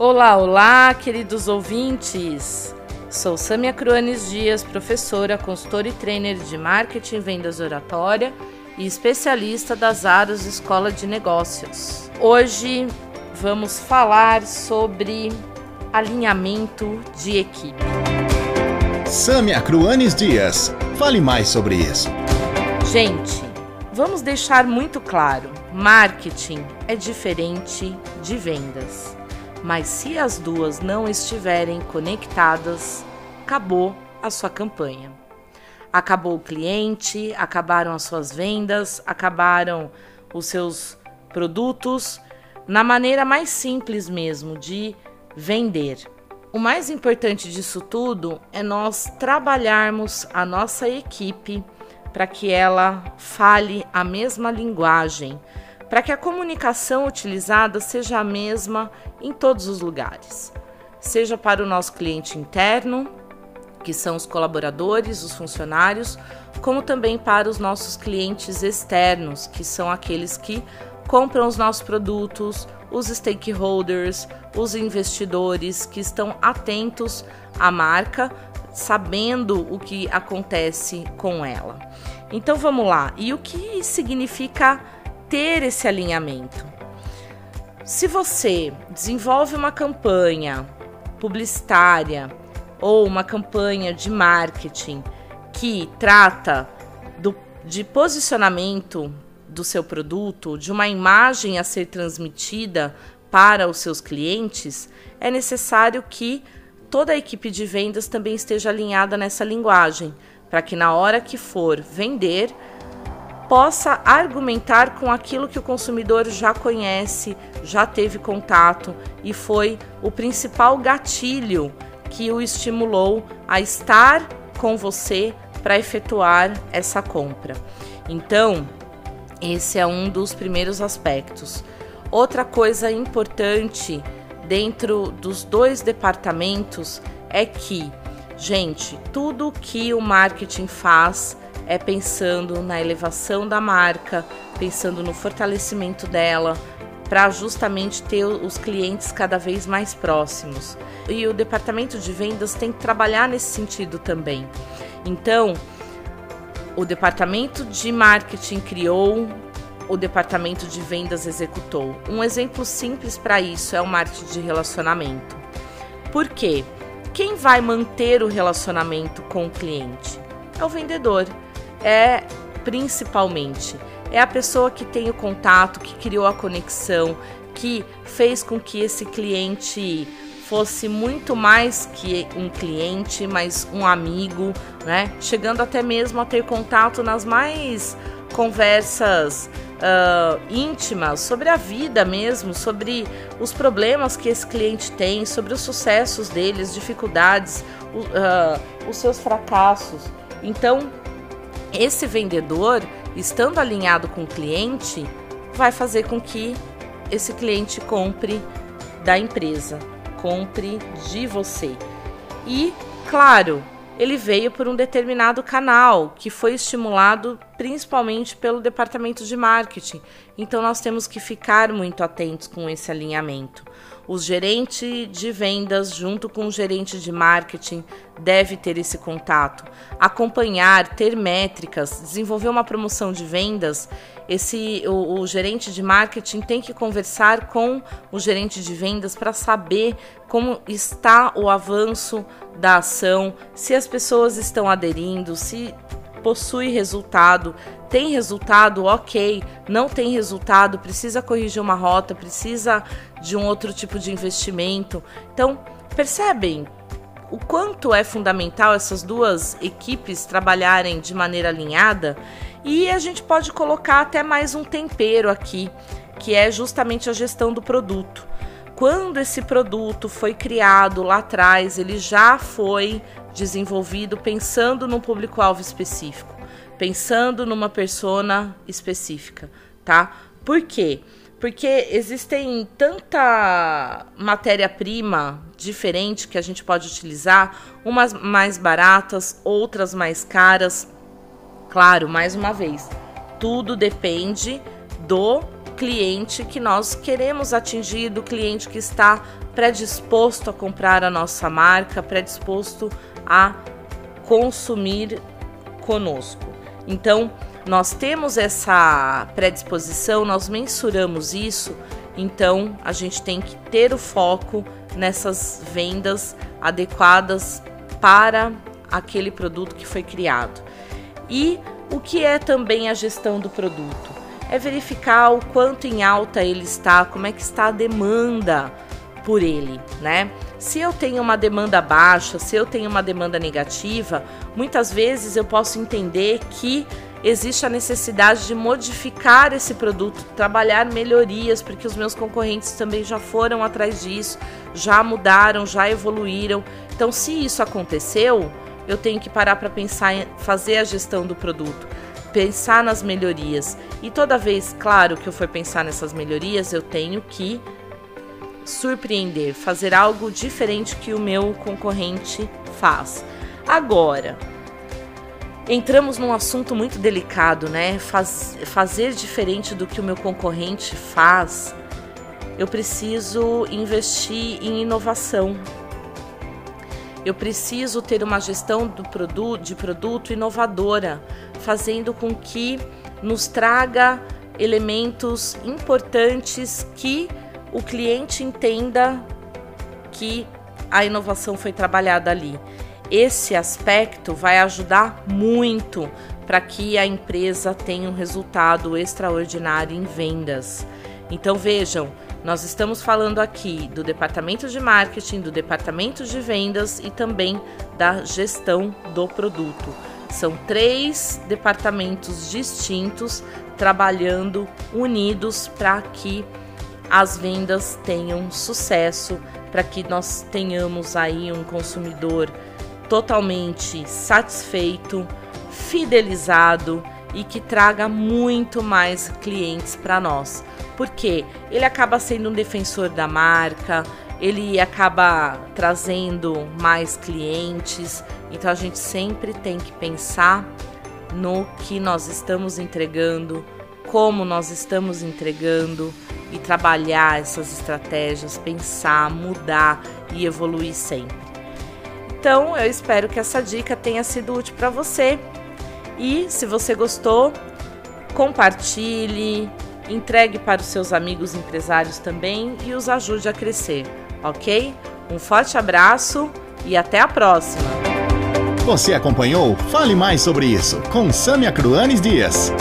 Olá, olá, queridos ouvintes! Sou Samia Cruanes Dias, professora, consultora e trainer de marketing e vendas oratória e especialista das áreas Escola de Negócios. Hoje vamos falar sobre alinhamento de equipe. Samia Cruanes Dias, fale mais sobre isso. Gente, vamos deixar muito claro: marketing é diferente de vendas. Mas se as duas não estiverem conectadas, acabou a sua campanha. Acabou o cliente, acabaram as suas vendas, acabaram os seus produtos, na maneira mais simples mesmo de vender. O mais importante disso tudo é nós trabalharmos a nossa equipe para que ela fale a mesma linguagem, para que a comunicação utilizada seja a mesma em todos os lugares, seja para o nosso cliente interno, que são os colaboradores, os funcionários, como também para os nossos clientes externos, que são aqueles que compram os nossos produtos, os stakeholders, os investidores que estão atentos à marca, sabendo o que acontece com ela. Então vamos lá. E o que significa ter esse alinhamento. Se você desenvolve uma campanha publicitária ou uma campanha de marketing que trata do, de posicionamento do seu produto, de uma imagem a ser transmitida para os seus clientes, é necessário que toda a equipe de vendas também esteja alinhada nessa linguagem, para que na hora que for vender, possa argumentar com aquilo que o consumidor já conhece, já teve contato e foi o principal gatilho que o estimulou a estar com você para efetuar essa compra. Então, esse é um dos primeiros aspectos. Outra coisa importante dentro dos dois departamentos é que, gente, tudo que o marketing faz é pensando na elevação da marca, pensando no fortalecimento dela, para justamente ter os clientes cada vez mais próximos. E o departamento de vendas tem que trabalhar nesse sentido também. Então, o departamento de marketing criou, o departamento de vendas executou. Um exemplo simples para isso é o marketing de relacionamento. Por quê? Quem vai manter o relacionamento com o cliente? É o vendedor é principalmente é a pessoa que tem o contato, que criou a conexão, que fez com que esse cliente fosse muito mais que um cliente, mas um amigo, né? Chegando até mesmo a ter contato nas mais conversas uh, íntimas sobre a vida mesmo, sobre os problemas que esse cliente tem, sobre os sucessos dele, as dificuldades, uh, os seus fracassos. Então, esse vendedor, estando alinhado com o cliente, vai fazer com que esse cliente compre da empresa, compre de você. E, claro, ele veio por um determinado canal que foi estimulado principalmente pelo departamento de marketing. Então nós temos que ficar muito atentos com esse alinhamento. O gerente de vendas, junto com o gerente de marketing, deve ter esse contato. Acompanhar, ter métricas, desenvolver uma promoção de vendas. Esse, o, o gerente de marketing tem que conversar com o gerente de vendas para saber como está o avanço da ação, se as pessoas estão aderindo, se possui resultado, tem resultado, ok, não tem resultado, precisa corrigir uma rota, precisa de um outro tipo de investimento. Então, percebem o quanto é fundamental essas duas equipes trabalharem de maneira alinhada? E a gente pode colocar até mais um tempero aqui, que é justamente a gestão do produto. Quando esse produto foi criado lá atrás, ele já foi desenvolvido pensando num público-alvo específico, pensando numa persona específica, tá? Por quê? Porque existem tanta matéria-prima diferente que a gente pode utilizar, umas mais baratas, outras mais caras. Claro, mais uma vez, tudo depende do cliente que nós queremos atingir, do cliente que está predisposto a comprar a nossa marca, predisposto a consumir conosco. Então, nós temos essa predisposição, nós mensuramos isso, então a gente tem que ter o foco nessas vendas adequadas para aquele produto que foi criado. E o que é também a gestão do produto? É verificar o quanto em alta ele está, como é que está a demanda por ele, né? Se eu tenho uma demanda baixa, se eu tenho uma demanda negativa, muitas vezes eu posso entender que existe a necessidade de modificar esse produto, trabalhar melhorias, porque os meus concorrentes também já foram atrás disso, já mudaram, já evoluíram. Então, se isso aconteceu, eu tenho que parar para pensar em fazer a gestão do produto, pensar nas melhorias. E toda vez, claro, que eu for pensar nessas melhorias, eu tenho que surpreender, fazer algo diferente que o meu concorrente faz. Agora, entramos num assunto muito delicado, né? Faz, fazer diferente do que o meu concorrente faz, eu preciso investir em inovação. Eu preciso ter uma gestão do produto, de produto inovadora, fazendo com que nos traga elementos importantes que o cliente entenda que a inovação foi trabalhada ali. Esse aspecto vai ajudar muito para que a empresa tenha um resultado extraordinário em vendas. Então vejam, nós estamos falando aqui do departamento de marketing, do departamento de vendas e também da gestão do produto. São três departamentos distintos trabalhando unidos para que as vendas tenham sucesso, para que nós tenhamos aí um consumidor totalmente satisfeito, fidelizado e que traga muito mais clientes para nós. Porque ele acaba sendo um defensor da marca, ele acaba trazendo mais clientes. Então a gente sempre tem que pensar no que nós estamos entregando, como nós estamos entregando e trabalhar essas estratégias, pensar, mudar e evoluir sempre. Então, eu espero que essa dica tenha sido útil para você. E se você gostou, compartilhe, entregue para os seus amigos empresários também e os ajude a crescer, ok? Um forte abraço e até a próxima! Você acompanhou Fale Mais sobre isso com Samia Cruanes Dias.